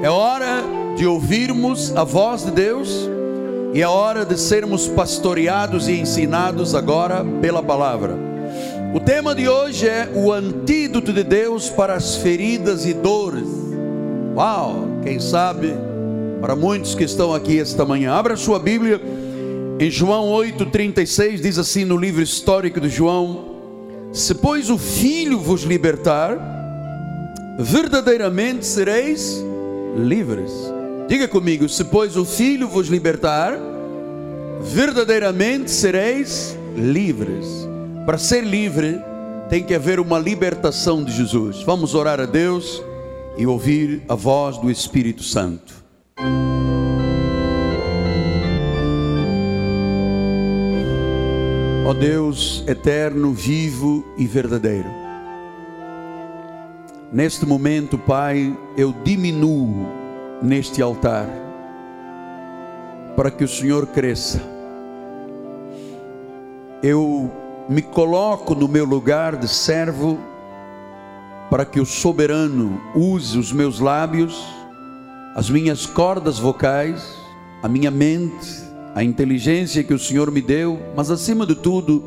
É hora de ouvirmos a voz de Deus e é hora de sermos pastoreados e ensinados agora pela palavra. O tema de hoje é o antídoto de Deus para as feridas e dores. Uau, quem sabe para muitos que estão aqui esta manhã. Abra sua Bíblia em João 8:36 diz assim no livro histórico de João: Se pois o Filho vos libertar, verdadeiramente sereis livres. Diga comigo: se pois o Filho vos libertar, verdadeiramente sereis livres. Para ser livre, tem que haver uma libertação de Jesus. Vamos orar a Deus e ouvir a voz do Espírito Santo. Ó Deus eterno, vivo e verdadeiro. Neste momento, Pai, eu diminuo neste altar para que o Senhor cresça. Eu me coloco no meu lugar de servo para que o soberano use os meus lábios, as minhas cordas vocais, a minha mente, a inteligência que o Senhor me deu, mas acima de tudo,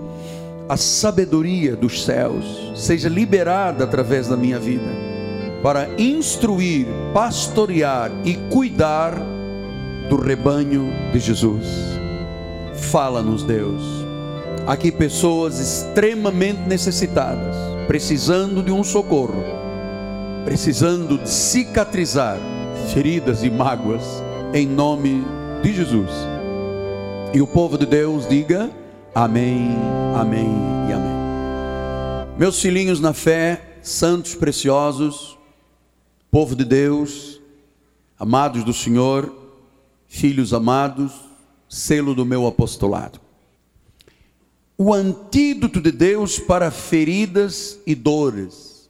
a sabedoria dos céus seja liberada através da minha vida, para instruir, pastorear e cuidar do rebanho de Jesus. Fala-nos, Deus. Aqui pessoas extremamente necessitadas, precisando de um socorro, precisando de cicatrizar feridas e mágoas, em nome de Jesus. E o povo de Deus diga amém, amém e amém. Meus filhinhos na fé, santos preciosos, povo de Deus, amados do Senhor, filhos amados, selo do meu apostolado. O antídoto de Deus para feridas e dores.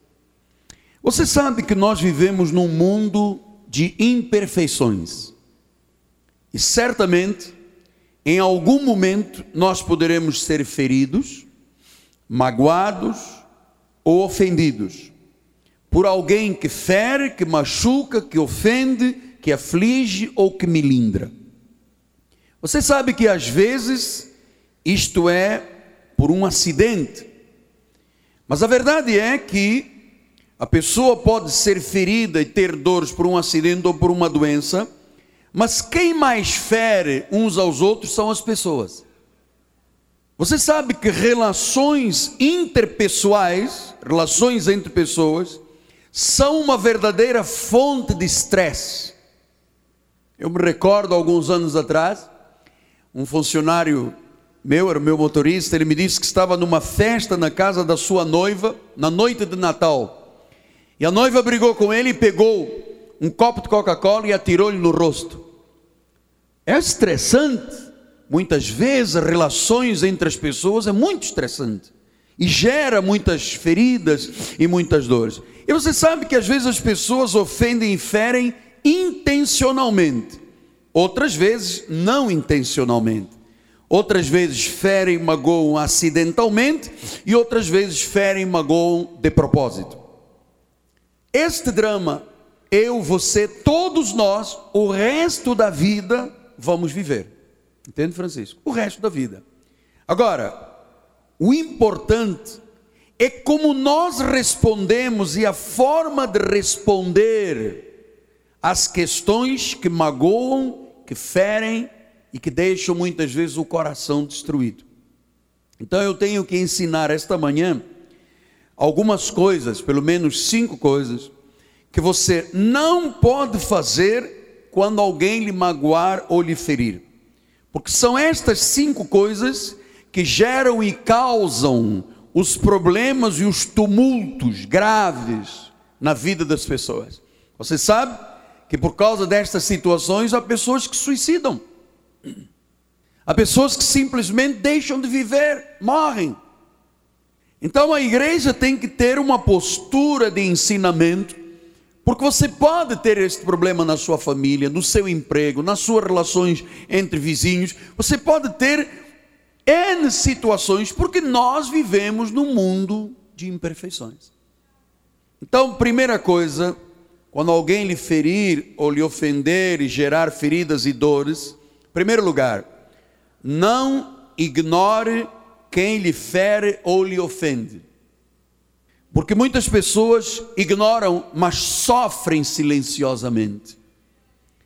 Você sabe que nós vivemos num mundo de imperfeições. E certamente em algum momento nós poderemos ser feridos, magoados ou ofendidos por alguém que fere, que machuca, que ofende, que aflige ou que milindra. Você sabe que às vezes isto é por um acidente, mas a verdade é que a pessoa pode ser ferida e ter dores por um acidente ou por uma doença mas quem mais fere uns aos outros são as pessoas. Você sabe que relações interpessoais, relações entre pessoas, são uma verdadeira fonte de estresse. Eu me recordo alguns anos atrás, um funcionário meu, era meu motorista, ele me disse que estava numa festa na casa da sua noiva, na noite de Natal. E a noiva brigou com ele e pegou um copo de Coca-Cola e atirou-lhe no rosto. É estressante. Muitas vezes, as relações entre as pessoas é muito estressante. E gera muitas feridas e muitas dores. E você sabe que às vezes as pessoas ofendem e ferem intencionalmente. Outras vezes, não intencionalmente. Outras vezes ferem e magoam acidentalmente. E outras vezes ferem e magoam de propósito. Este drama eu, você, todos nós, o resto da vida vamos viver. Entende, Francisco? O resto da vida. Agora, o importante é como nós respondemos e a forma de responder às questões que magoam, que ferem e que deixam muitas vezes o coração destruído. Então eu tenho que ensinar esta manhã algumas coisas, pelo menos cinco coisas, que você não pode fazer quando alguém lhe magoar ou lhe ferir. Porque são estas cinco coisas que geram e causam os problemas e os tumultos graves na vida das pessoas. Você sabe que por causa destas situações há pessoas que suicidam. Há pessoas que simplesmente deixam de viver, morrem. Então a igreja tem que ter uma postura de ensinamento porque você pode ter este problema na sua família, no seu emprego, nas suas relações entre vizinhos. Você pode ter N situações, porque nós vivemos num mundo de imperfeições. Então, primeira coisa, quando alguém lhe ferir ou lhe ofender e gerar feridas e dores, primeiro lugar, não ignore quem lhe fere ou lhe ofende. Porque muitas pessoas ignoram, mas sofrem silenciosamente.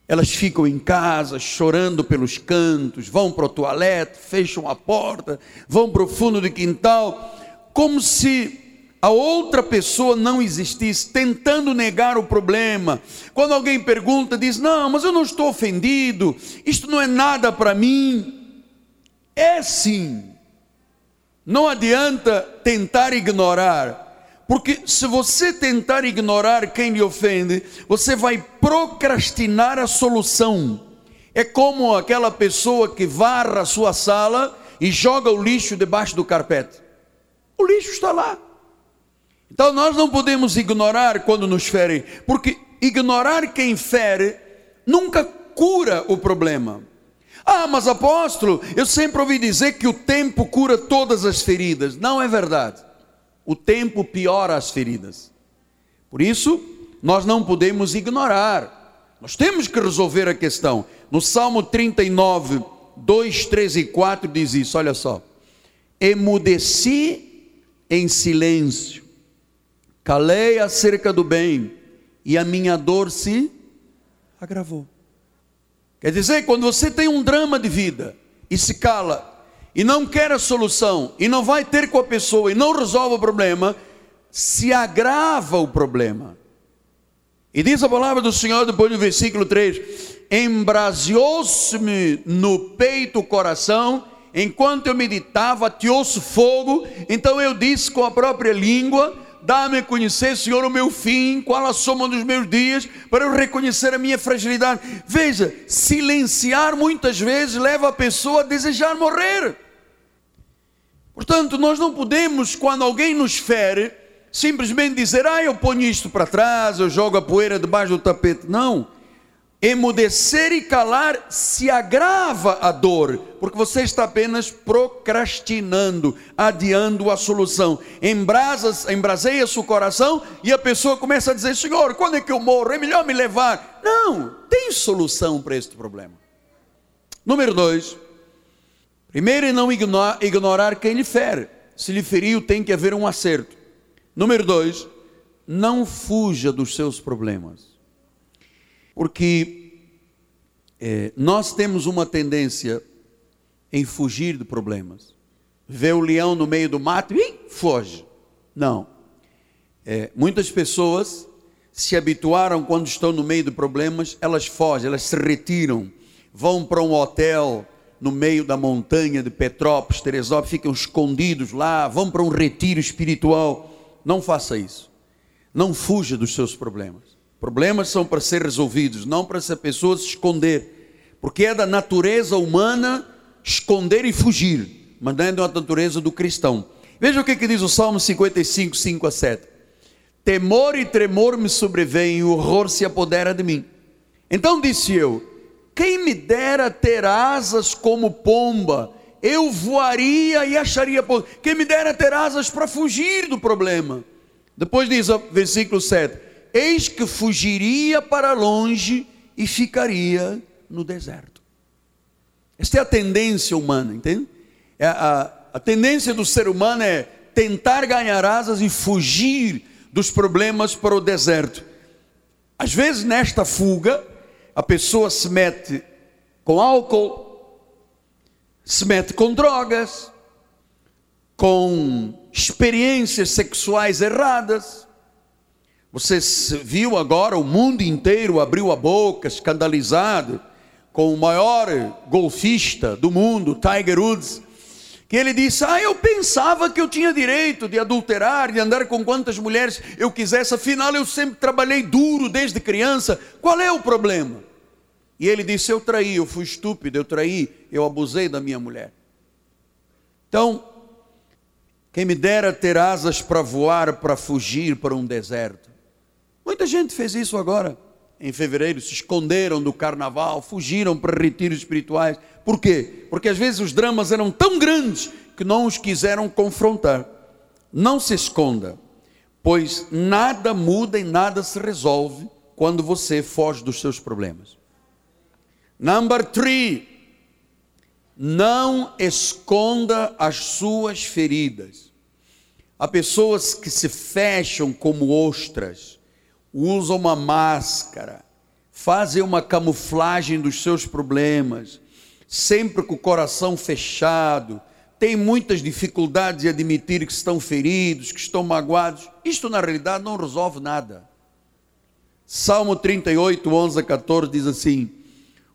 Elas ficam em casa chorando pelos cantos, vão para o toalete, fecham a porta, vão para o fundo do quintal, como se a outra pessoa não existisse, tentando negar o problema. Quando alguém pergunta, diz: Não, mas eu não estou ofendido, isto não é nada para mim. É sim. Não adianta tentar ignorar porque se você tentar ignorar quem lhe ofende, você vai procrastinar a solução. É como aquela pessoa que varra a sua sala e joga o lixo debaixo do carpete. O lixo está lá. Então nós não podemos ignorar quando nos ferem, porque ignorar quem fere nunca cura o problema. Ah, mas apóstolo, eu sempre ouvi dizer que o tempo cura todas as feridas. Não é verdade o tempo piora as feridas. Por isso, nós não podemos ignorar, nós temos que resolver a questão. No Salmo 39, 2, 3 e 4 diz isso: olha só. Emudeci em silêncio, calei acerca do bem, e a minha dor se agravou. Quer dizer, quando você tem um drama de vida e se cala, e não quer a solução, e não vai ter com a pessoa, e não resolve o problema, se agrava o problema. E diz a palavra do Senhor depois no versículo 3: Embraseou-se-me no peito o coração, enquanto eu meditava, ateou-se fogo, então eu disse com a própria língua: Dá-me a conhecer, Senhor, o meu fim, qual a soma dos meus dias, para eu reconhecer a minha fragilidade. Veja, silenciar muitas vezes leva a pessoa a desejar morrer. Portanto, nós não podemos, quando alguém nos fere, simplesmente dizer, ah, eu ponho isto para trás, eu jogo a poeira debaixo do tapete. Não. Emudecer e calar se agrava a dor, porque você está apenas procrastinando, adiando a solução. Embrasas, embraseia-se o coração e a pessoa começa a dizer: Senhor, quando é que eu morro? É melhor me levar. Não, tem solução para este problema. Número dois, Primeiro, não ignorar quem lhe fere. Se lhe feriu, tem que haver um acerto. Número dois, não fuja dos seus problemas. Porque é, nós temos uma tendência em fugir de problemas. Vê o leão no meio do mato e foge. Não. É, muitas pessoas se habituaram quando estão no meio de problemas, elas fogem, elas se retiram, vão para um hotel, no meio da montanha de Petrópolis, Teresópolis, ficam escondidos lá, vão para um retiro espiritual. Não faça isso. Não fuja dos seus problemas. Problemas são para ser resolvidos, não para essa pessoa se esconder. Porque é da natureza humana esconder e fugir, mas não é da natureza do cristão. Veja o que, que diz o Salmo 55, 5 a 7. Temor e tremor me sobrevêm, e o horror se apodera de mim. Então disse eu: quem me dera ter asas como pomba, eu voaria e acharia. Quem me dera ter asas para fugir do problema. Depois diz o versículo 7: Eis que fugiria para longe e ficaria no deserto. Esta é a tendência humana, entende? É a, a tendência do ser humano é tentar ganhar asas e fugir dos problemas para o deserto. Às vezes, nesta fuga, a pessoa se mete com álcool, se mete com drogas, com experiências sexuais erradas. Você viu agora o mundo inteiro abriu a boca, escandalizado, com o maior golfista do mundo, Tiger Woods, que ele disse: Ah, eu pensava que eu tinha direito de adulterar, de andar com quantas mulheres eu quisesse, afinal eu sempre trabalhei duro desde criança. Qual é o problema? E ele disse: Eu traí, eu fui estúpido, eu traí, eu abusei da minha mulher. Então, quem me dera ter asas para voar, para fugir para um deserto. Muita gente fez isso agora, em fevereiro, se esconderam do carnaval, fugiram para retiros espirituais. Por quê? Porque às vezes os dramas eram tão grandes que não os quiseram confrontar. Não se esconda, pois nada muda e nada se resolve quando você foge dos seus problemas. Number three, não esconda as suas feridas. Há pessoas que se fecham como ostras, usam uma máscara, fazem uma camuflagem dos seus problemas, sempre com o coração fechado, têm muitas dificuldades em admitir que estão feridos, que estão magoados. Isto na realidade não resolve nada. Salmo 38, 11 a 14 diz assim: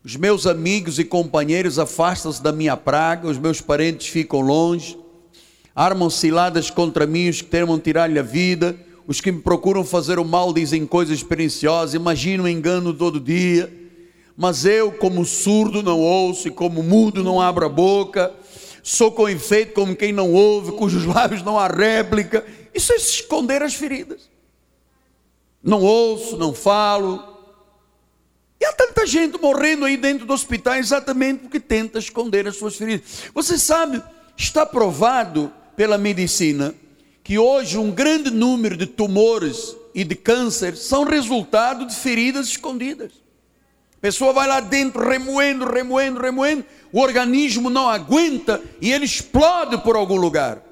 Os meus amigos e companheiros afastam-se da minha praga, os meus parentes ficam longe, armam ciladas contra mim os que temam tirar-lhe a vida, os que me procuram fazer o mal dizem coisas perniciosas, imaginam engano todo dia. Mas eu, como surdo, não ouço, e como mudo, não abro a boca, sou com efeito como quem não ouve, cujos lábios não há réplica. Isso é se esconder as feridas não ouço, não falo. E há tanta gente morrendo aí dentro do hospital exatamente porque tenta esconder as suas feridas. Você sabe, está provado pela medicina que hoje um grande número de tumores e de câncer são resultado de feridas escondidas. A pessoa vai lá dentro remoendo, remoendo, remoendo, o organismo não aguenta e ele explode por algum lugar.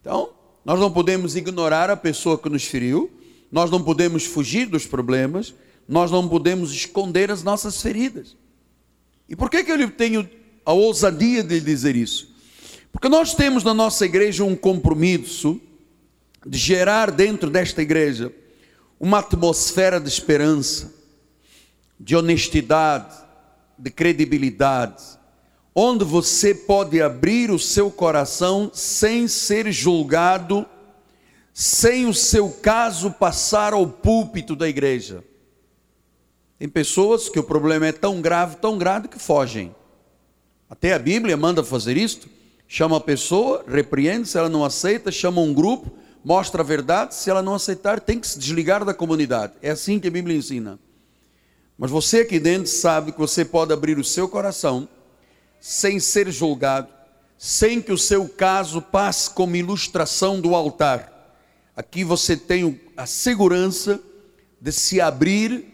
Então, nós não podemos ignorar a pessoa que nos feriu, nós não podemos fugir dos problemas, nós não podemos esconder as nossas feridas. E por que, que eu tenho a ousadia de dizer isso? Porque nós temos na nossa igreja um compromisso de gerar dentro desta igreja uma atmosfera de esperança, de honestidade, de credibilidade, onde você pode abrir o seu coração sem ser julgado sem o seu caso passar ao púlpito da igreja. Tem pessoas que o problema é tão grave, tão grave que fogem. Até a Bíblia manda fazer isto. Chama a pessoa, repreende, se ela não aceita, chama um grupo, mostra a verdade, se ela não aceitar, tem que se desligar da comunidade. É assim que a Bíblia ensina. Mas você aqui dentro sabe que você pode abrir o seu coração sem ser julgado, sem que o seu caso passe como ilustração do altar Aqui você tem a segurança de se abrir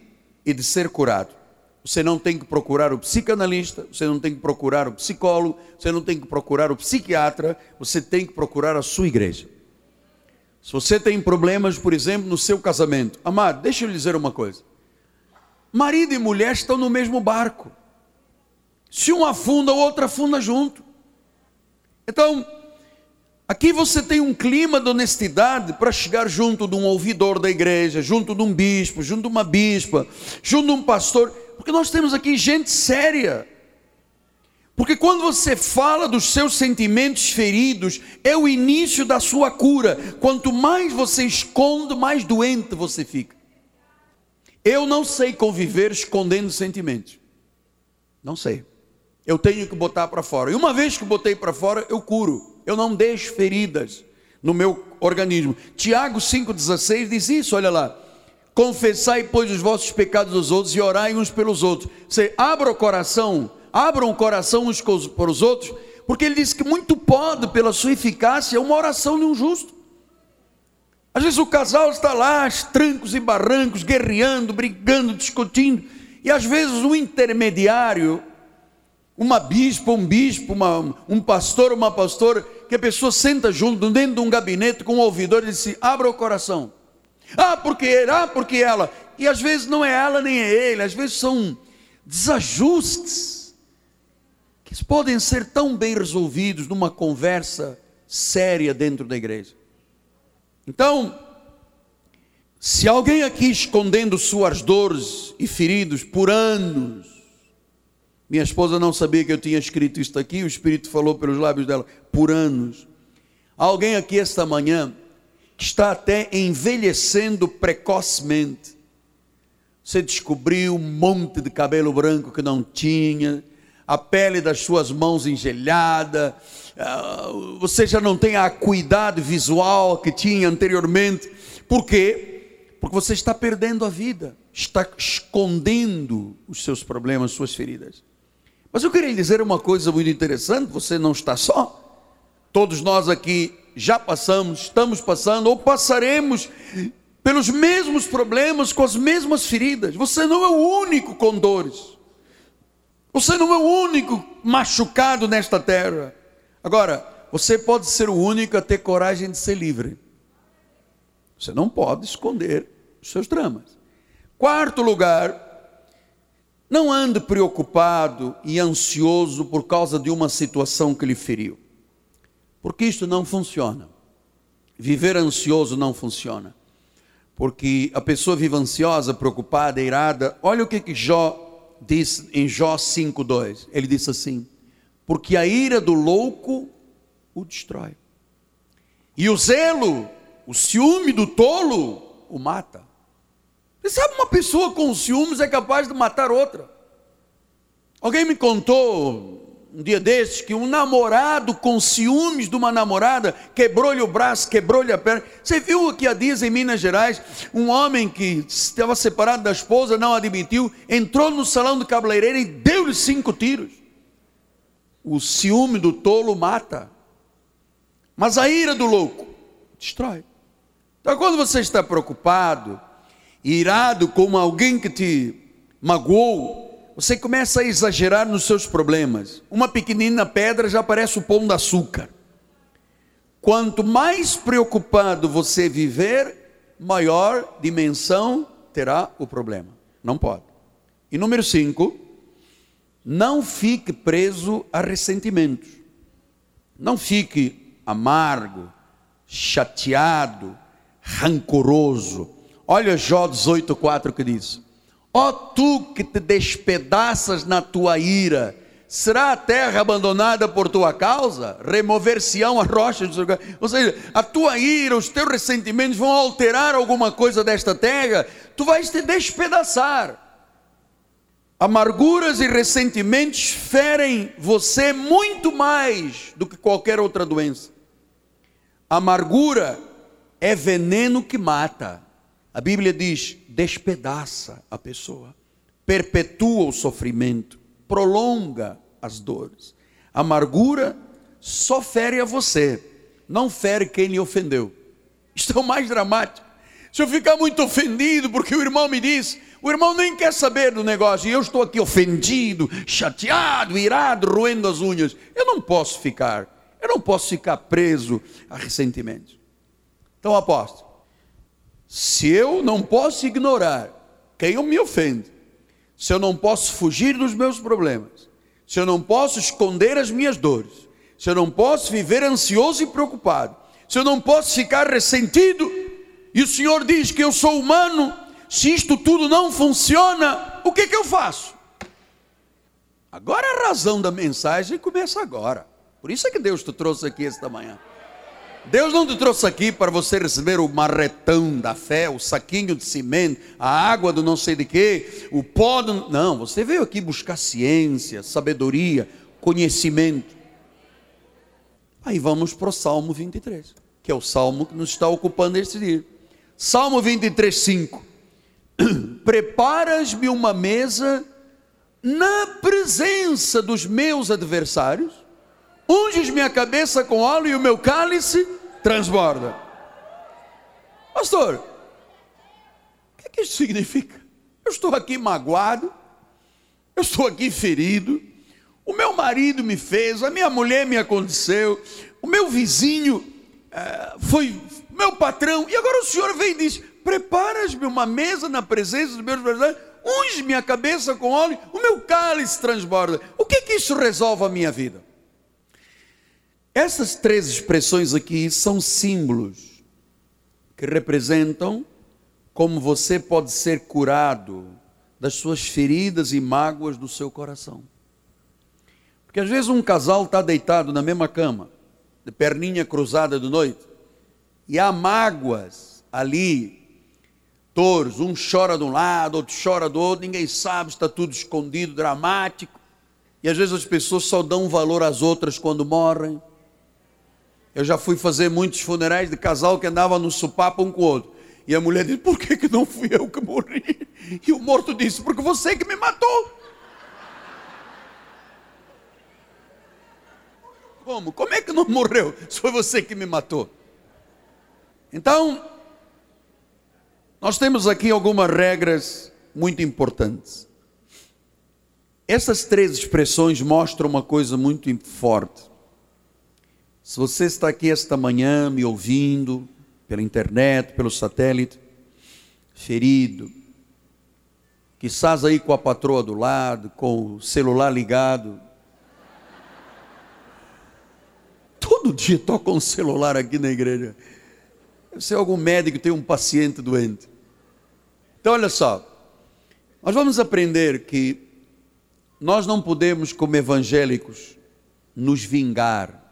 e de ser curado. Você não tem que procurar o psicanalista, você não tem que procurar o psicólogo, você não tem que procurar o psiquiatra, você tem que procurar a sua igreja. Se você tem problemas, por exemplo, no seu casamento, amado, deixa eu lhe dizer uma coisa: marido e mulher estão no mesmo barco. Se um afunda, o outro afunda junto. Então, Aqui você tem um clima de honestidade para chegar junto de um ouvidor da igreja, junto de um bispo, junto de uma bispa, junto de um pastor, porque nós temos aqui gente séria. Porque quando você fala dos seus sentimentos feridos, é o início da sua cura. Quanto mais você esconde, mais doente você fica. Eu não sei conviver escondendo sentimentos. Não sei. Eu tenho que botar para fora. E uma vez que botei para fora, eu curo eu não deixo feridas no meu organismo. Tiago 5,16 diz isso, olha lá. Confessai, pois, os vossos pecados aos outros e orai uns pelos outros. Você abra o coração, abram o coração uns para os outros, porque ele diz que muito pode, pela sua eficácia, uma oração de um justo. Às vezes o casal está lá, trancos e barrancos, guerreando, brigando, discutindo, e às vezes o intermediário uma bispa, um bispo, uma, um pastor, uma pastora, que a pessoa senta junto dentro de um gabinete com um ouvidor e diz assim, abra o coração. Ah, porque ele, ah, porque ela. E às vezes não é ela nem é ele, às vezes são desajustes que podem ser tão bem resolvidos numa conversa séria dentro da igreja. Então, se alguém aqui escondendo suas dores e feridos por anos, minha esposa não sabia que eu tinha escrito isto aqui, o Espírito falou pelos lábios dela por anos. Alguém aqui esta manhã está até envelhecendo precocemente. Você descobriu um monte de cabelo branco que não tinha, a pele das suas mãos engelhada, ah, você já não tem a acuidade visual que tinha anteriormente. Por quê? Porque você está perdendo a vida, está escondendo os seus problemas, suas feridas. Mas eu queria lhe dizer uma coisa muito interessante: você não está só. Todos nós aqui já passamos, estamos passando ou passaremos pelos mesmos problemas, com as mesmas feridas. Você não é o único com dores. Você não é o único machucado nesta terra. Agora, você pode ser o único a ter coragem de ser livre. Você não pode esconder os seus dramas. Quarto lugar, não ande preocupado e ansioso por causa de uma situação que lhe feriu. Porque isto não funciona. Viver ansioso não funciona. Porque a pessoa vive ansiosa, preocupada, irada. Olha o que, que Jó diz em Jó 5,2. Ele disse assim: Porque a ira do louco o destrói. E o zelo, o ciúme do tolo o mata. Você sabe, uma pessoa com ciúmes é capaz de matar outra. Alguém me contou um dia desses que um namorado com ciúmes de uma namorada quebrou-lhe o braço, quebrou-lhe a perna. Você viu aqui a dias em Minas Gerais, um homem que estava separado da esposa, não admitiu, entrou no salão do cabeleireiro e deu-lhe cinco tiros. O ciúme do tolo mata, mas a ira do louco destrói. Então, quando você está preocupado, irado como alguém que te magoou, você começa a exagerar nos seus problemas. Uma pequenina pedra já parece o pão de açúcar. Quanto mais preocupado você viver, maior dimensão terá o problema. Não pode. E número 5, não fique preso a ressentimentos. Não fique amargo, chateado, rancoroso. Olha Jó 18,4 que diz: Ó tu que te despedaças na tua ira, será a terra abandonada por tua causa? Remover-se-ão as rochas do seu lugar. Ou seja, a tua ira, os teus ressentimentos vão alterar alguma coisa desta terra, tu vais te despedaçar. Amarguras e ressentimentos ferem você muito mais do que qualquer outra doença. Amargura é veneno que mata. A Bíblia diz: despedaça a pessoa, perpetua o sofrimento, prolonga as dores. Amargura só fere a você, não fere quem lhe ofendeu. Isto é o mais dramático. Se eu ficar muito ofendido porque o irmão me disse, o irmão nem quer saber do negócio e eu estou aqui ofendido, chateado, irado, roendo as unhas. Eu não posso ficar, eu não posso ficar preso a ressentimentos. Então, aposto, se eu não posso ignorar quem me ofende, se eu não posso fugir dos meus problemas, se eu não posso esconder as minhas dores, se eu não posso viver ansioso e preocupado, se eu não posso ficar ressentido, e o Senhor diz que eu sou humano, se isto tudo não funciona, o que, que eu faço? Agora a razão da mensagem começa agora. Por isso é que Deus te trouxe aqui esta manhã. Deus não te trouxe aqui para você receber o marretão da fé, o saquinho de cimento, a água do não sei de quê, o pó do... Não, você veio aqui buscar ciência, sabedoria, conhecimento. Aí vamos para o Salmo 23, que é o salmo que nos está ocupando este dia. Salmo 23, 5. Preparas-me uma mesa na presença dos meus adversários unges minha cabeça com óleo e o meu cálice transborda. Pastor, o que, é que isso significa? Eu estou aqui magoado, eu estou aqui ferido, o meu marido me fez, a minha mulher me aconteceu, o meu vizinho é, foi meu patrão, e agora o senhor vem e diz: Preparas-me uma mesa na presença dos meus adversários, unge minha cabeça com óleo, o meu cálice transborda. O que, é que isso resolve a minha vida? Essas três expressões aqui são símbolos que representam como você pode ser curado das suas feridas e mágoas do seu coração. Porque às vezes um casal está deitado na mesma cama, de perninha cruzada de noite, e há mágoas ali, touros, um chora de um lado, outro chora do outro, ninguém sabe, está tudo escondido, dramático. E às vezes as pessoas só dão valor às outras quando morrem. Eu já fui fazer muitos funerais de casal que andava no sopapo um com o outro. E a mulher disse: Por que, que não fui eu que morri? E o morto disse: Porque você que me matou. Como? Como é que não morreu? Se foi você que me matou. Então, Nós temos aqui algumas regras muito importantes. Essas três expressões mostram uma coisa muito forte. Se você está aqui esta manhã me ouvindo pela internet, pelo satélite, ferido, que estás aí com a patroa do lado, com o celular ligado, todo dia toca um celular aqui na igreja. Deve ser algum médico que tem um paciente doente. Então, olha só, nós vamos aprender que nós não podemos, como evangélicos, nos vingar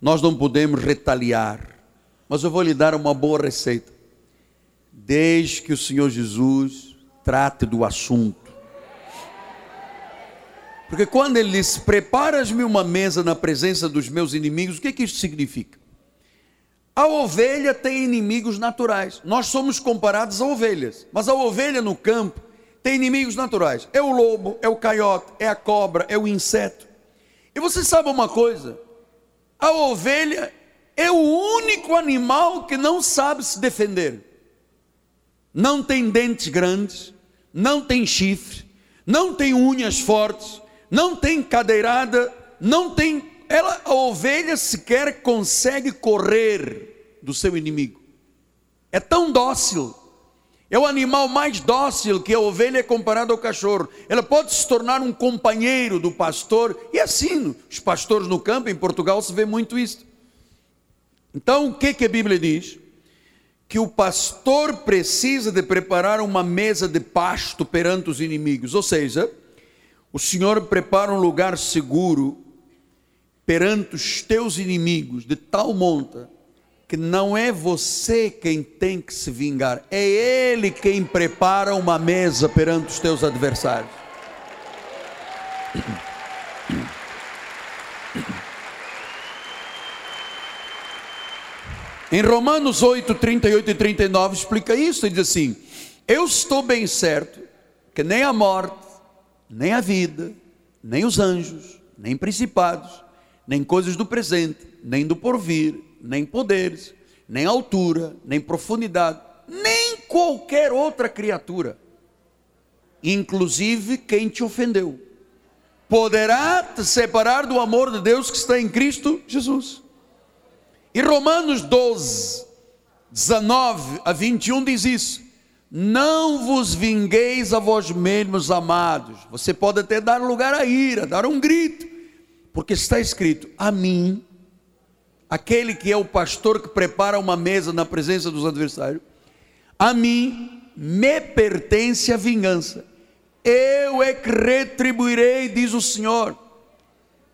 nós não podemos retaliar, mas eu vou lhe dar uma boa receita. Desde que o Senhor Jesus trate do assunto. Porque quando ele diz: Preparas-me uma mesa na presença dos meus inimigos, o que, que isso significa? A ovelha tem inimigos naturais. Nós somos comparados a ovelhas, mas a ovelha no campo tem inimigos naturais. É o lobo, é o caiote, é a cobra, é o inseto. E você sabe uma coisa? A ovelha é o único animal que não sabe se defender. Não tem dentes grandes, não tem chifre, não tem unhas fortes, não tem cadeirada, não tem. Ela, a ovelha sequer consegue correr do seu inimigo. É tão dócil. É o animal mais dócil que a ovelha é comparada ao cachorro. Ela pode se tornar um companheiro do pastor, e assim, os pastores no campo, em Portugal, se vê muito isso. Então, o que, que a Bíblia diz? Que o pastor precisa de preparar uma mesa de pasto perante os inimigos, ou seja, o Senhor prepara um lugar seguro perante os teus inimigos, de tal monta que não é você quem tem que se vingar, é Ele quem prepara uma mesa perante os teus adversários. Em Romanos 8, 38 e 39 explica isso, e diz assim: Eu estou bem certo que nem a morte, nem a vida, nem os anjos, nem principados, nem coisas do presente, nem do porvir, nem poderes, nem altura, nem profundidade, nem qualquer outra criatura, inclusive quem te ofendeu, poderá te separar do amor de Deus que está em Cristo Jesus. E Romanos 12, 19 a 21 diz isso. Não vos vingueis a vós mesmos, amados. Você pode até dar lugar à ira, dar um grito, porque está escrito: A mim aquele que é o pastor que prepara uma mesa na presença dos adversários, a mim me pertence a vingança. Eu é que retribuirei, diz o Senhor.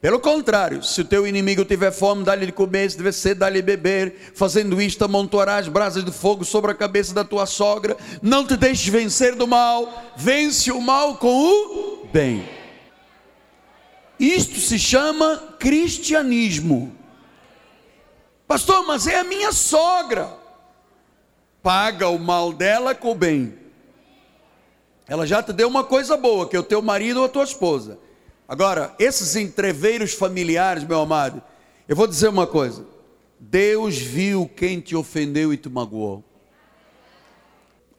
Pelo contrário, se o teu inimigo tiver fome, dá-lhe de comer, se tiver sede, dá-lhe beber. Fazendo isto, amontoarás brasas de fogo sobre a cabeça da tua sogra. Não te deixes vencer do mal, vence o mal com o bem. Isto se chama cristianismo. Pastor, mas é a minha sogra. Paga o mal dela com o bem. Ela já te deu uma coisa boa, que é o teu marido ou a tua esposa. Agora, esses entreveiros familiares, meu amado, eu vou dizer uma coisa. Deus viu quem te ofendeu e te magoou.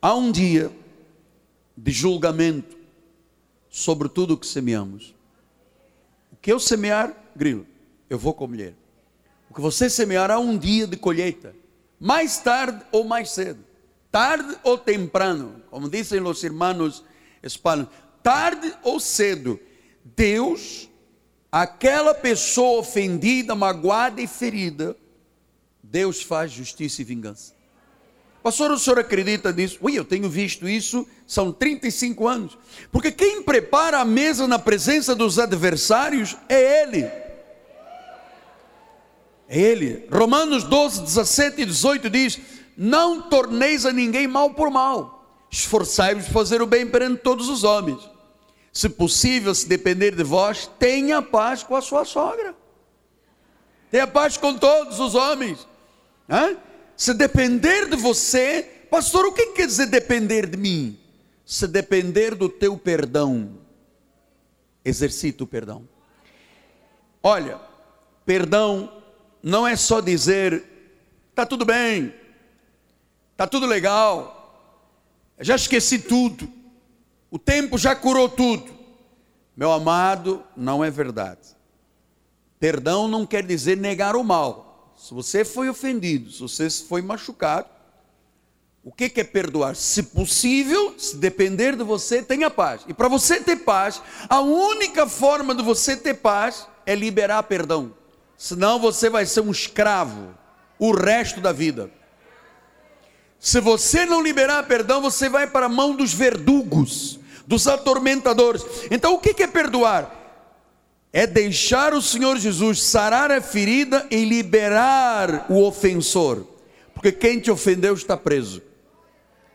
Há um dia de julgamento sobre tudo o que semeamos. O que eu semear, grilo, eu vou colher que você semeará um dia de colheita, mais tarde ou mais cedo, tarde ou temprano, como dizem os irmãos espanhóis, tarde ou cedo, Deus, aquela pessoa ofendida, magoada e ferida, Deus faz justiça e vingança. Pastor, o senhor acredita nisso? Ui, eu tenho visto isso, são 35 anos. Porque quem prepara a mesa na presença dos adversários é Ele. É Ele. Romanos 12, 17 e 18 diz: Não torneis a ninguém mal por mal, esforçai-vos de fazer o bem perante todos os homens. Se possível, se depender de vós, tenha paz com a sua sogra, tenha paz com todos os homens. Hã? Se depender de você, pastor, o que quer dizer depender de mim? Se depender do teu perdão, exercita o perdão. Olha, perdão não é só dizer, está tudo bem, está tudo legal, Já esqueci tudo. O tempo já curou tudo. Meu amado, não é verdade. Perdão não quer dizer negar o mal. Se você foi ofendido, se você foi machucado, o que é perdoar? Se possível, se depender de você, tenha paz. E para você ter paz, a única forma de você ter paz é liberar perdão. Senão você vai ser um escravo o resto da vida. Se você não liberar perdão, você vai para a mão dos verdugos, dos atormentadores. Então, o que é perdoar? É deixar o Senhor Jesus sarar a ferida e liberar o ofensor, porque quem te ofendeu está preso.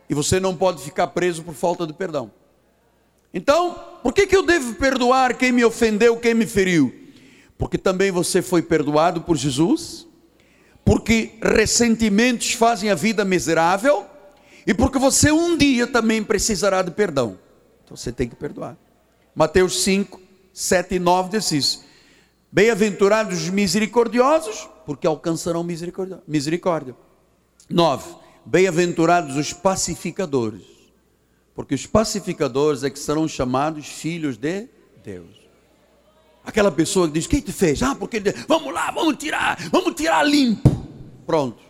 E você não pode ficar preso por falta de perdão. Então, por que, que eu devo perdoar quem me ofendeu, quem me feriu? Porque também você foi perdoado por Jesus, porque ressentimentos fazem a vida miserável, e porque você um dia também precisará de perdão. Então você tem que perdoar. Mateus 5, 7 e 9 diz isso. Bem-aventurados os misericordiosos, porque alcançarão misericórdia. misericórdia. 9. Bem-aventurados os pacificadores, porque os pacificadores é que serão chamados filhos de Deus. Aquela pessoa que diz: Quem te fez? Ah, porque vamos lá, vamos tirar, vamos tirar limpo. Pronto,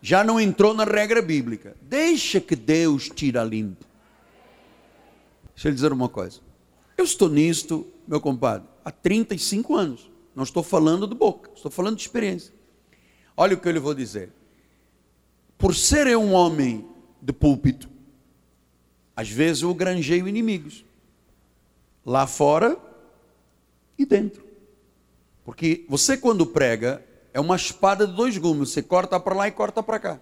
já não entrou na regra bíblica. Deixa que Deus tira limpo. Deixa eu dizer uma coisa. Eu estou nisto, meu compadre, há 35 anos. Não estou falando de boca, estou falando de experiência. Olha o que eu lhe vou dizer por ser um homem de púlpito, às vezes eu granjeio inimigos, lá fora e dentro. Porque você, quando prega, é uma espada de dois gumes, você corta para lá e corta para cá.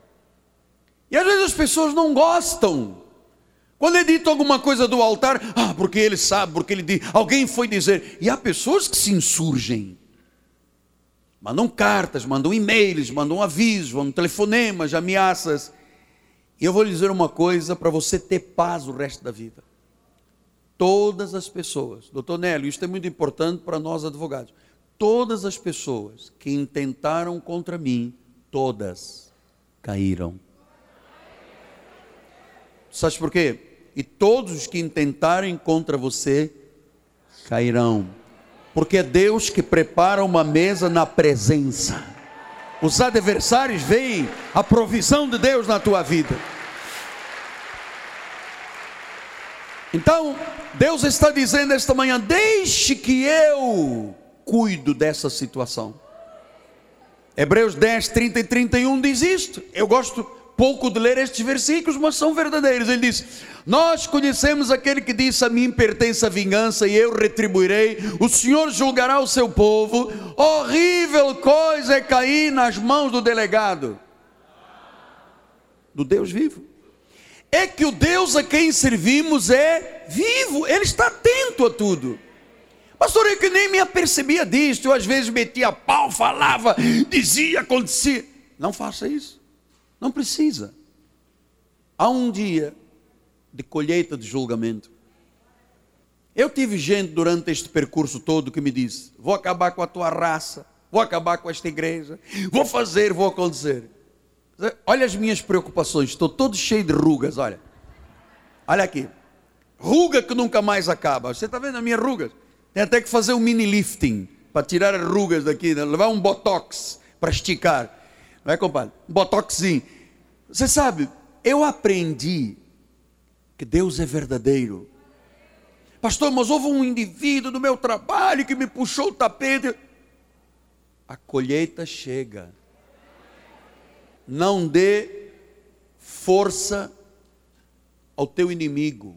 E às vezes as pessoas não gostam. Quando é dito alguma coisa do altar, ah, porque ele sabe, porque ele diz, alguém foi dizer. E há pessoas que se insurgem mandam cartas, mandam e-mails, mandam avisos, mandam telefonemas, ameaças. E eu vou lhe dizer uma coisa para você ter paz o resto da vida. Todas as pessoas, doutor Nélio, isso é muito importante para nós advogados. Todas as pessoas que intentaram contra mim, todas caíram. Sabe por quê? E todos os que intentarem contra você cairão porque é Deus que prepara uma mesa na presença. Os adversários veem a provisão de Deus na tua vida. Então, Deus está dizendo esta manhã: deixe que eu cuido dessa situação. Hebreus 10, 30 e 31 diz isto. Eu gosto pouco de ler estes versículos, mas são verdadeiros. Ele diz: Nós conhecemos aquele que disse: A mim pertence a vingança e eu retribuirei. O Senhor julgará o seu povo. Horrível coisa é cair nas mãos do delegado, do Deus vivo. É que o Deus a quem servimos é vivo, ele está atento a tudo. Pastor, eu que nem me apercebia disso, eu às vezes metia pau, falava, dizia, acontecia. Não faça isso. Não precisa. Há um dia de colheita de julgamento. Eu tive gente durante este percurso todo que me disse: vou acabar com a tua raça, vou acabar com esta igreja, vou fazer, vou acontecer. Olha as minhas preocupações, estou todo cheio de rugas, olha. Olha aqui. Ruga que nunca mais acaba. Você está vendo as minhas rugas? Tem até que fazer um mini lifting para tirar as rugas daqui, né? levar um botox para esticar. Não é, compadre? Um botoxinho. Você sabe, eu aprendi que Deus é verdadeiro. Pastor, mas houve um indivíduo do meu trabalho que me puxou o tapete. A colheita chega. Não dê força ao teu inimigo.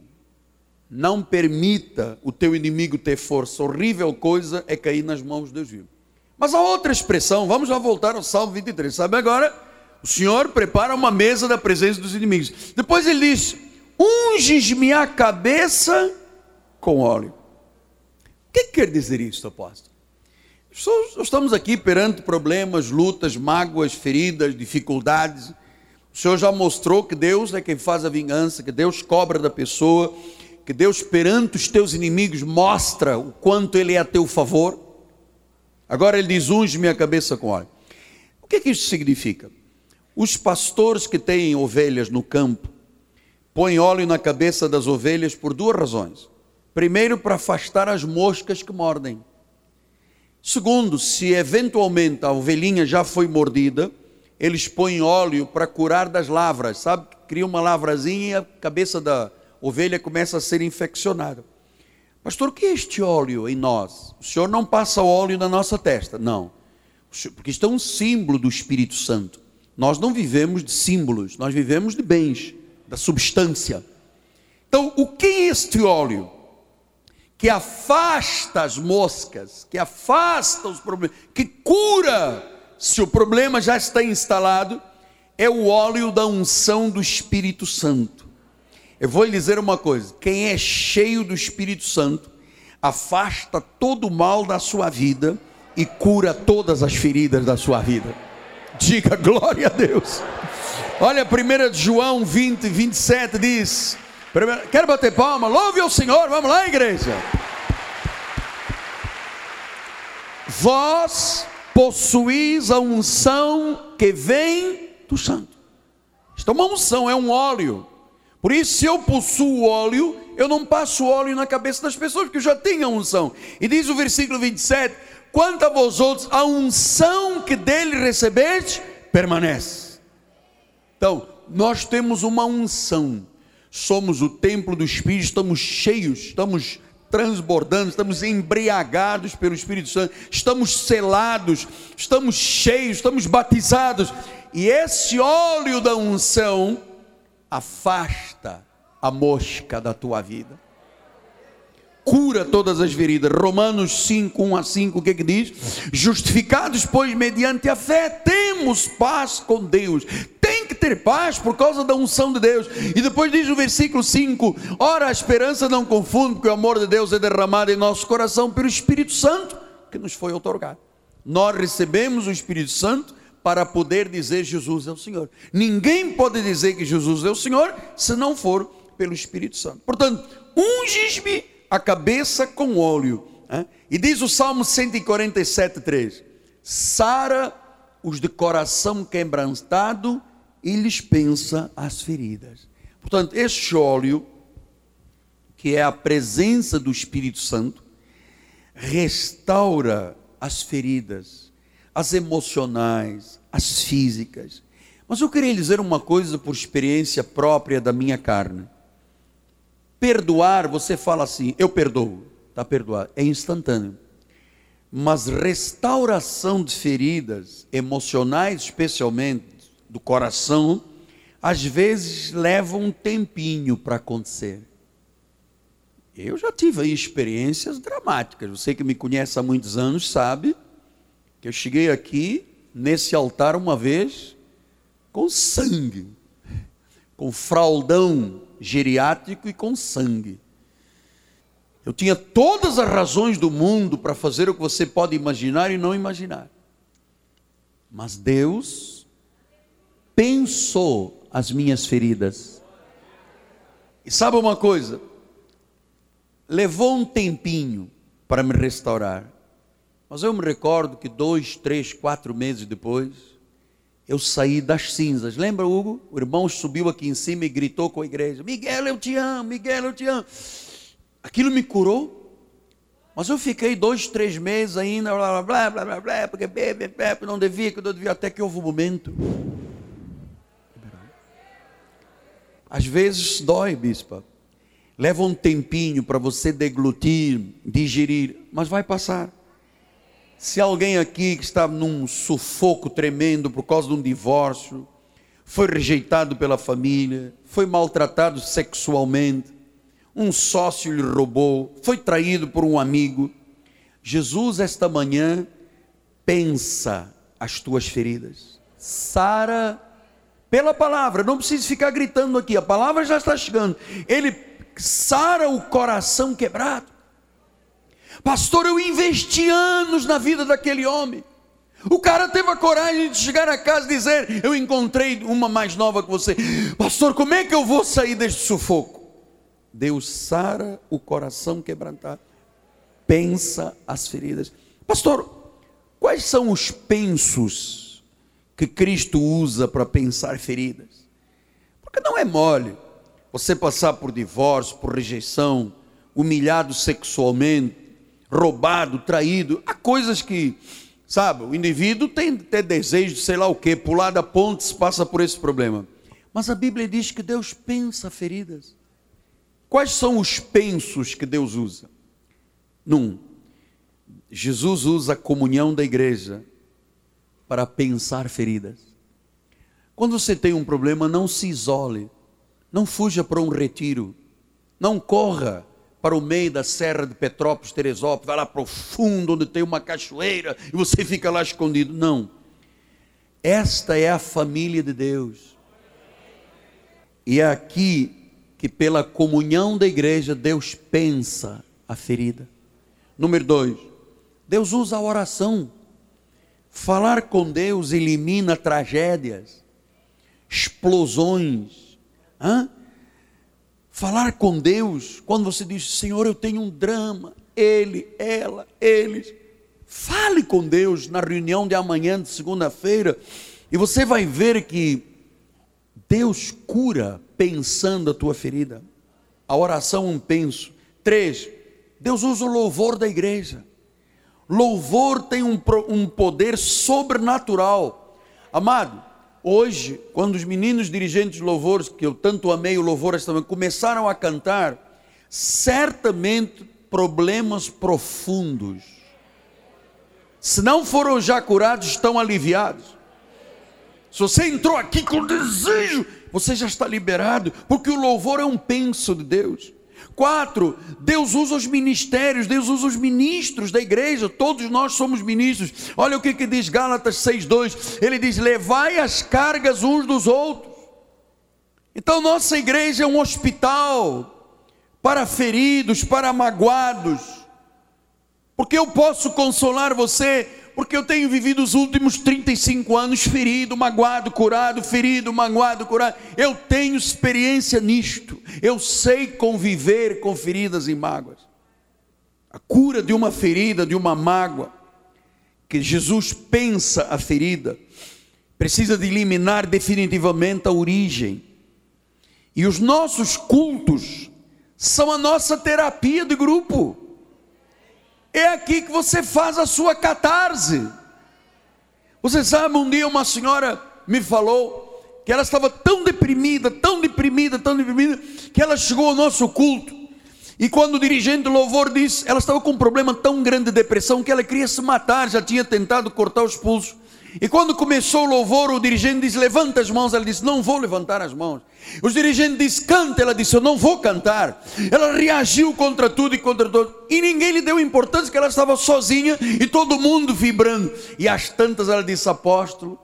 Não permita o teu inimigo ter força. Horrível coisa é cair nas mãos de Deus vivo. Mas a outra expressão, vamos já voltar ao Salmo 23. Sabe agora? O Senhor prepara uma mesa da presença dos inimigos. Depois ele diz: Unges-me a cabeça com óleo. O que quer dizer isso, apóstolo? Estamos aqui perante problemas, lutas, mágoas, feridas, dificuldades. O Senhor já mostrou que Deus é quem faz a vingança, que Deus cobra da pessoa, que Deus perante os teus inimigos mostra o quanto Ele é a teu favor. Agora ele diz: unge minha cabeça com óleo. O que, é que isso significa? Os pastores que têm ovelhas no campo põe óleo na cabeça das ovelhas por duas razões. Primeiro, para afastar as moscas que mordem. Segundo, se eventualmente a ovelhinha já foi mordida, eles põem óleo para curar das lavras, sabe? Cria uma lavrazinha e a cabeça da ovelha começa a ser infeccionada. Pastor, o que é este óleo em nós? O senhor não passa óleo na nossa testa, não. Porque isto é um símbolo do Espírito Santo. Nós não vivemos de símbolos, nós vivemos de bens, da substância. Então, o que é este óleo? Que afasta as moscas, que afasta os problemas, que cura, se o problema já está instalado, é o óleo da unção do Espírito Santo. Eu vou lhe dizer uma coisa: quem é cheio do Espírito Santo, afasta todo o mal da sua vida e cura todas as feridas da sua vida. Diga glória a Deus. Olha, 1 João 20, 27 diz: Quero bater palma, louve ao Senhor, vamos lá, igreja. Vós possuís a unção que vem do Santo. Isto é uma unção, é um óleo. Por isso, se eu possuo óleo, eu não passo óleo na cabeça das pessoas, porque eu já tenho a unção. E diz o versículo 27: Quanto a vós outros, a unção que dele recebeste, permanece. Então, nós temos uma unção, somos o templo do Espírito, estamos cheios, estamos transbordando, estamos embriagados pelo Espírito Santo, estamos selados, estamos cheios, estamos batizados, e esse óleo da unção, afasta a mosca da tua vida. Cura todas as feridas. Romanos 5, 1 a 5, o que, é que diz? Justificados, pois, mediante a fé, temos paz com Deus. Tem que ter paz por causa da unção de Deus. E depois diz o versículo 5: Ora, a esperança não confunde, porque o amor de Deus é derramado em nosso coração pelo Espírito Santo que nos foi otorgado. Nós recebemos o Espírito Santo para poder dizer Jesus é o Senhor. Ninguém pode dizer que Jesus é o Senhor se não for pelo Espírito Santo. Portanto, unges-me a cabeça com óleo. Hein? E diz o Salmo 147, 3: Sara os de coração quebrantado e lhes pensa as feridas. Portanto, este óleo, que é a presença do Espírito Santo, restaura as feridas as emocionais, as físicas. Mas eu queria dizer uma coisa por experiência própria da minha carne. Perdoar, você fala assim, eu perdoo, está perdoado, é instantâneo. Mas restauração de feridas emocionais, especialmente do coração, às vezes leva um tempinho para acontecer. Eu já tive experiências dramáticas. Você que me conhece há muitos anos sabe que eu cheguei aqui nesse altar uma vez com sangue, com fraldão geriátrico e com sangue. Eu tinha todas as razões do mundo para fazer o que você pode imaginar e não imaginar. Mas Deus pensou as minhas feridas. E sabe uma coisa? Levou um tempinho para me restaurar. Mas eu me recordo que dois, três, quatro meses depois, eu saí das cinzas. Lembra, Hugo? O irmão subiu aqui em cima e gritou com a igreja: Miguel, eu te amo, Miguel, eu te amo. Aquilo me curou. Mas eu fiquei dois, três meses ainda, blá, blá, blá, blá, blá, porque bebe, bebe, não devia, que eu devia, até que houve um momento. Às vezes dói, bispa. Leva um tempinho para você deglutir, digerir, mas vai passar. Se alguém aqui que está num sufoco tremendo por causa de um divórcio, foi rejeitado pela família, foi maltratado sexualmente, um sócio lhe roubou, foi traído por um amigo, Jesus esta manhã pensa as tuas feridas. Sara, pela palavra, não precisa ficar gritando aqui, a palavra já está chegando. Ele sara o coração quebrado. Pastor, eu investi anos na vida daquele homem. O cara teve a coragem de chegar a casa e dizer: Eu encontrei uma mais nova que você. Pastor, como é que eu vou sair deste sufoco? Deus sara o coração quebrantado, pensa as feridas. Pastor, quais são os pensos que Cristo usa para pensar feridas? Porque não é mole. você passar por divórcio, por rejeição, humilhado sexualmente, roubado, traído, há coisas que, sabe, o indivíduo tem até desejo de sei lá o que, pular da ponte passa por esse problema. Mas a Bíblia diz que Deus pensa feridas. Quais são os pensos que Deus usa? Num, Jesus usa a comunhão da igreja para pensar feridas. Quando você tem um problema, não se isole, não fuja para um retiro, não corra para o meio da serra de Petrópolis, Teresópolis, vai lá para o fundo onde tem uma cachoeira e você fica lá escondido. Não. Esta é a família de Deus. E é aqui que, pela comunhão da igreja, Deus pensa a ferida. Número dois, Deus usa a oração. Falar com Deus elimina tragédias, explosões. Hã? Falar com Deus, quando você diz, Senhor, eu tenho um drama, ele, ela, eles. Fale com Deus na reunião de amanhã, de segunda-feira, e você vai ver que Deus cura pensando a tua ferida. A oração um penso. Três, Deus usa o louvor da igreja. Louvor tem um, um poder sobrenatural. Amado, hoje, quando os meninos dirigentes de louvores, que eu tanto amei o louvor esta manhã, começaram a cantar, certamente problemas profundos, se não foram já curados, estão aliviados. Se você entrou aqui com desejo, você já está liberado, porque o louvor é um penso de Deus. Quatro, Deus usa os ministérios, Deus usa os ministros da igreja, todos nós somos ministros. Olha o que, que diz Gálatas 6,2: ele diz: levai as cargas uns dos outros. Então, nossa igreja é um hospital para feridos, para magoados, porque eu posso consolar você porque eu tenho vivido os últimos 35 anos ferido, magoado, curado, ferido, magoado, curado. Eu tenho experiência nisto. Eu sei conviver com feridas e mágoas. A cura de uma ferida, de uma mágoa, que Jesus pensa a ferida, precisa de eliminar definitivamente a origem. E os nossos cultos são a nossa terapia de grupo. É aqui que você faz a sua catarse. Você sabe, um dia uma senhora me falou que ela estava tão deprimida, tão deprimida, tão deprimida, que ela chegou ao nosso culto. E quando o dirigente do louvor disse, ela estava com um problema tão grande de depressão que ela queria se matar, já tinha tentado cortar os pulsos. E quando começou o louvor, o dirigente disse: Levanta as mãos. Ela disse: Não vou levantar as mãos. O dirigente disse: Canta. Ela disse: Eu não vou cantar. Ela reagiu contra tudo e contra todo. E ninguém lhe deu importância, que ela estava sozinha e todo mundo vibrando. E às tantas ela disse: Apóstolo,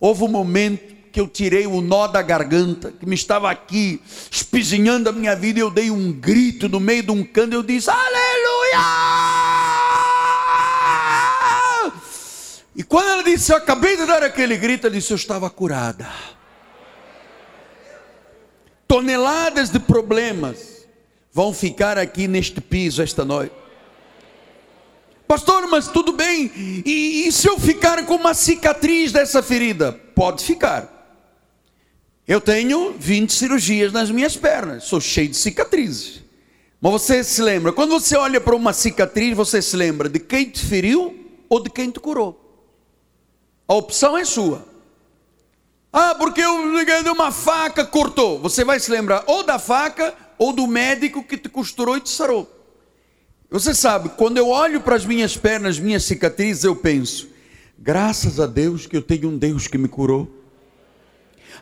houve um momento que eu tirei o nó da garganta, que me estava aqui espizinhando a minha vida, e eu dei um grito no meio de um canto, eu disse: Aleluia! E quando ela disse, eu acabei de dar aquele grito, ela disse, eu estava curada. Toneladas de problemas vão ficar aqui neste piso esta noite. Pastor, mas tudo bem, e, e se eu ficar com uma cicatriz dessa ferida? Pode ficar. Eu tenho 20 cirurgias nas minhas pernas, sou cheio de cicatrizes. Mas você se lembra, quando você olha para uma cicatriz, você se lembra de quem te feriu ou de quem te curou. A opção é sua. Ah, porque eu liguei de uma faca, cortou. Você vai se lembrar ou da faca ou do médico que te costurou e te sarou. Você sabe, quando eu olho para as minhas pernas, minhas cicatrizes, eu penso: graças a Deus que eu tenho um Deus que me curou.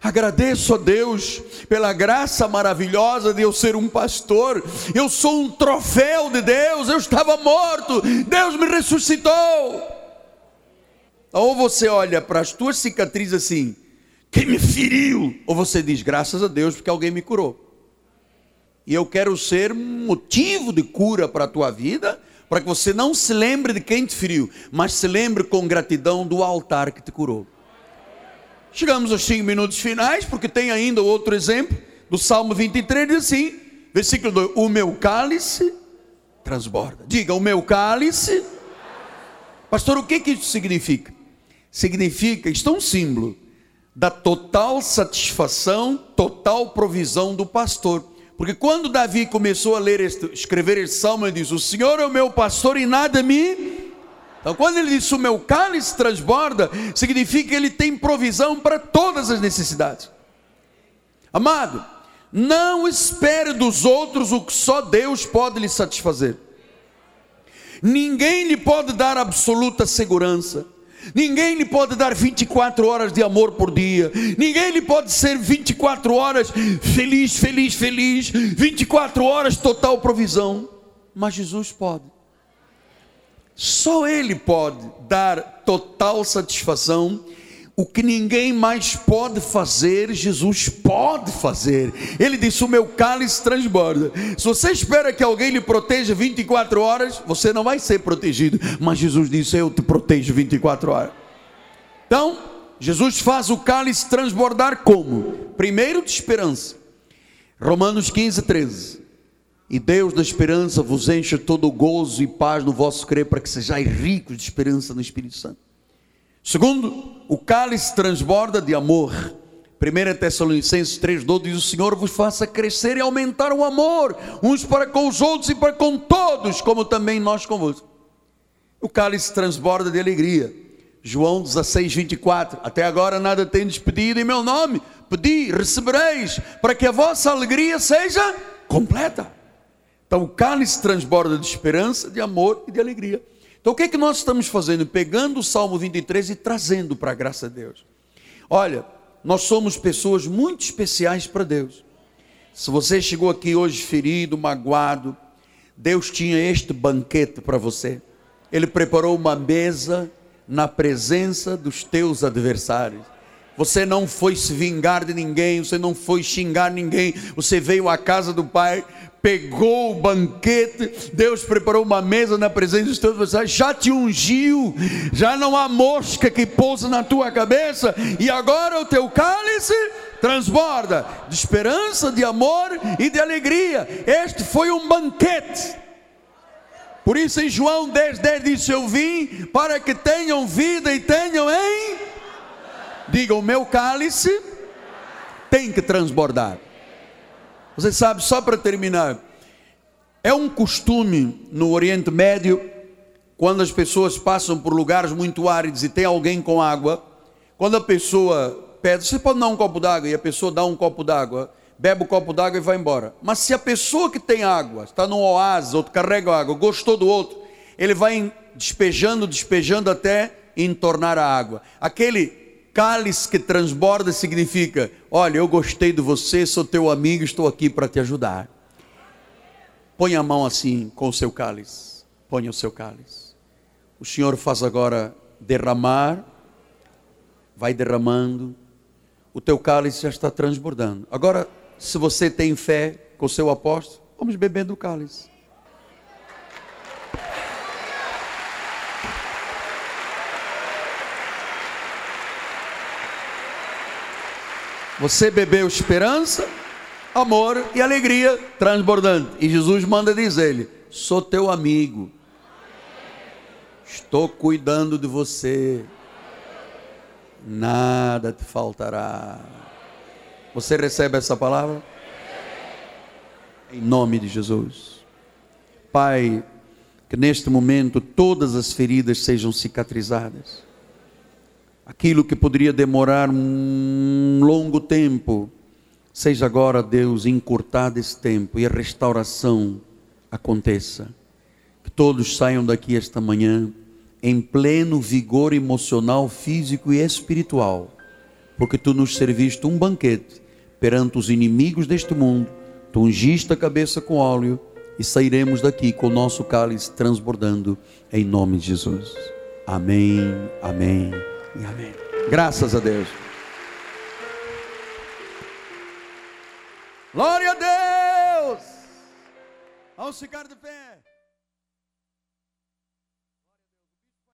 Agradeço a Deus pela graça maravilhosa de eu ser um pastor. Eu sou um troféu de Deus. Eu estava morto, Deus me ressuscitou. Ou você olha para as tuas cicatrizes assim, quem me feriu? Ou você diz, graças a Deus, porque alguém me curou. E eu quero ser motivo de cura para a tua vida, para que você não se lembre de quem te feriu, mas se lembre com gratidão do altar que te curou. Chegamos aos cinco minutos finais, porque tem ainda outro exemplo do Salmo 23, diz assim, versículo 2: O meu cálice transborda. Diga, o meu cálice. Pastor, o que, que isso significa? Significa, isto é um símbolo da total satisfação, total provisão do pastor. Porque quando Davi começou a ler este, escrever este salmo, ele diz: O Senhor é o meu pastor e nada me. Então, quando ele diz o meu cálice transborda, significa que ele tem provisão para todas as necessidades. Amado, não espere dos outros o que só Deus pode lhe satisfazer. Ninguém lhe pode dar absoluta segurança. Ninguém lhe pode dar 24 horas de amor por dia. Ninguém lhe pode ser 24 horas feliz, feliz, feliz. 24 horas total provisão. Mas Jesus pode. Só Ele pode dar total satisfação o que ninguém mais pode fazer, Jesus pode fazer. Ele disse: O meu cálice transborda. Se você espera que alguém lhe proteja 24 horas, você não vai ser protegido. Mas Jesus disse: Eu te protejo 24 horas. Então, Jesus faz o cálice transbordar como? Primeiro, de esperança. Romanos 15, 13. E Deus da esperança vos enche todo o gozo e paz no vosso crer, para que sejais ricos de esperança no Espírito Santo. Segundo, o cálice transborda de amor. 1 Tessalonicenses 3,12 diz: O Senhor vos faça crescer e aumentar o amor, uns para com os outros e para com todos, como também nós convosco. O cálice transborda de alegria. João 16, 24. Até agora nada tendes pedido em meu nome. Pedi, recebereis, para que a vossa alegria seja completa. Então o cálice transborda de esperança, de amor e de alegria. Então o que é que nós estamos fazendo? Pegando o Salmo 23 e trazendo para a graça de Deus. Olha, nós somos pessoas muito especiais para Deus. Se você chegou aqui hoje ferido, magoado, Deus tinha este banquete para você. Ele preparou uma mesa na presença dos teus adversários. Você não foi se vingar de ninguém, você não foi xingar ninguém, você veio à casa do Pai pegou o banquete, Deus preparou uma mesa na presença dos teus adversários, já te ungiu, já não há mosca que pousa na tua cabeça, e agora o teu cálice transborda de esperança, de amor e de alegria. Este foi um banquete. Por isso em João 10, 10 disse: Eu vim para que tenham vida e tenham em. Diga, o meu cálice tem que transbordar. Você sabe, só para terminar, é um costume no Oriente Médio, quando as pessoas passam por lugares muito áridos e tem alguém com água, quando a pessoa pede, você pode dar um copo d'água, e a pessoa dá um copo d'água, bebe o copo d'água e vai embora. Mas se a pessoa que tem água, está num oásis, outro carrega água, gostou do outro, ele vai despejando, despejando até entornar a água. Aquele cálice que transborda significa: olha, eu gostei de você, sou teu amigo, estou aqui para te ajudar. Põe a mão assim com o seu cálice. Põe o seu cálice. O Senhor faz agora derramar, vai derramando. O teu cálice já está transbordando. Agora, se você tem fé com o seu apóstolo, vamos bebendo o cálice. Você bebeu esperança, amor e alegria transbordante. E Jesus manda dizer-lhe: Sou teu amigo. Estou cuidando de você. Nada te faltará. Você recebe essa palavra? Em nome de Jesus. Pai, que neste momento todas as feridas sejam cicatrizadas aquilo que poderia demorar um longo tempo, seja agora, Deus, encurtado esse tempo e a restauração aconteça. Que todos saiam daqui esta manhã em pleno vigor emocional, físico e espiritual, porque tu nos serviste um banquete perante os inimigos deste mundo, tu ungiste a cabeça com óleo e sairemos daqui com o nosso cálice transbordando em nome de Jesus. Amém, amém e amém. Graças a Deus. Glória a Deus! Vamos ficar de pé.